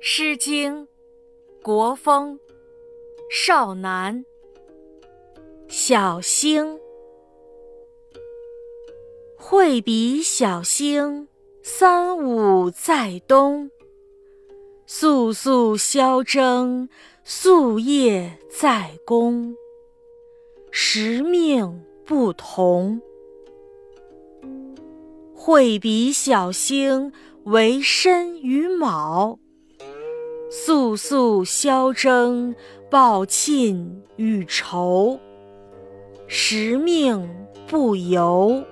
诗经·国风·少南。小星，会比小星，三五在东。肃肃萧征，夙夜在公。时命不同。会比小星，为申与卯。肃肃萧征，报罄与仇。时命不由。